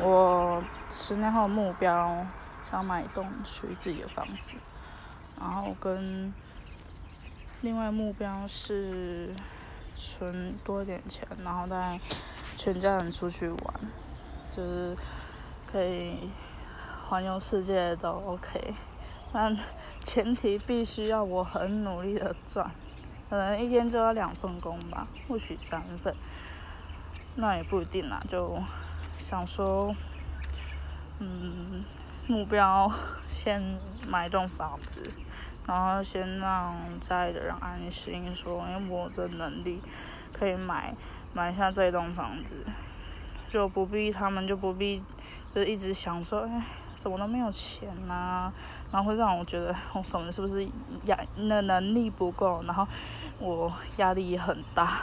我十年后目标想买一栋属于自己的房子，然后跟另外目标是存多一点钱，然后带全家人出去玩，就是可以环游世界都 OK，但前提必须要我很努力的赚，可能一天就要两份工吧，或许三份，那也不一定啦，就。想说，嗯，目标先买一栋房子，然后先让家里的人安心，说因为我的能力可以买买下这栋房子，就不必他们就不必就一直想说，哎，怎么都没有钱呐，然后会让我觉得我可能是不是压那能力不够，然后我压力也很大。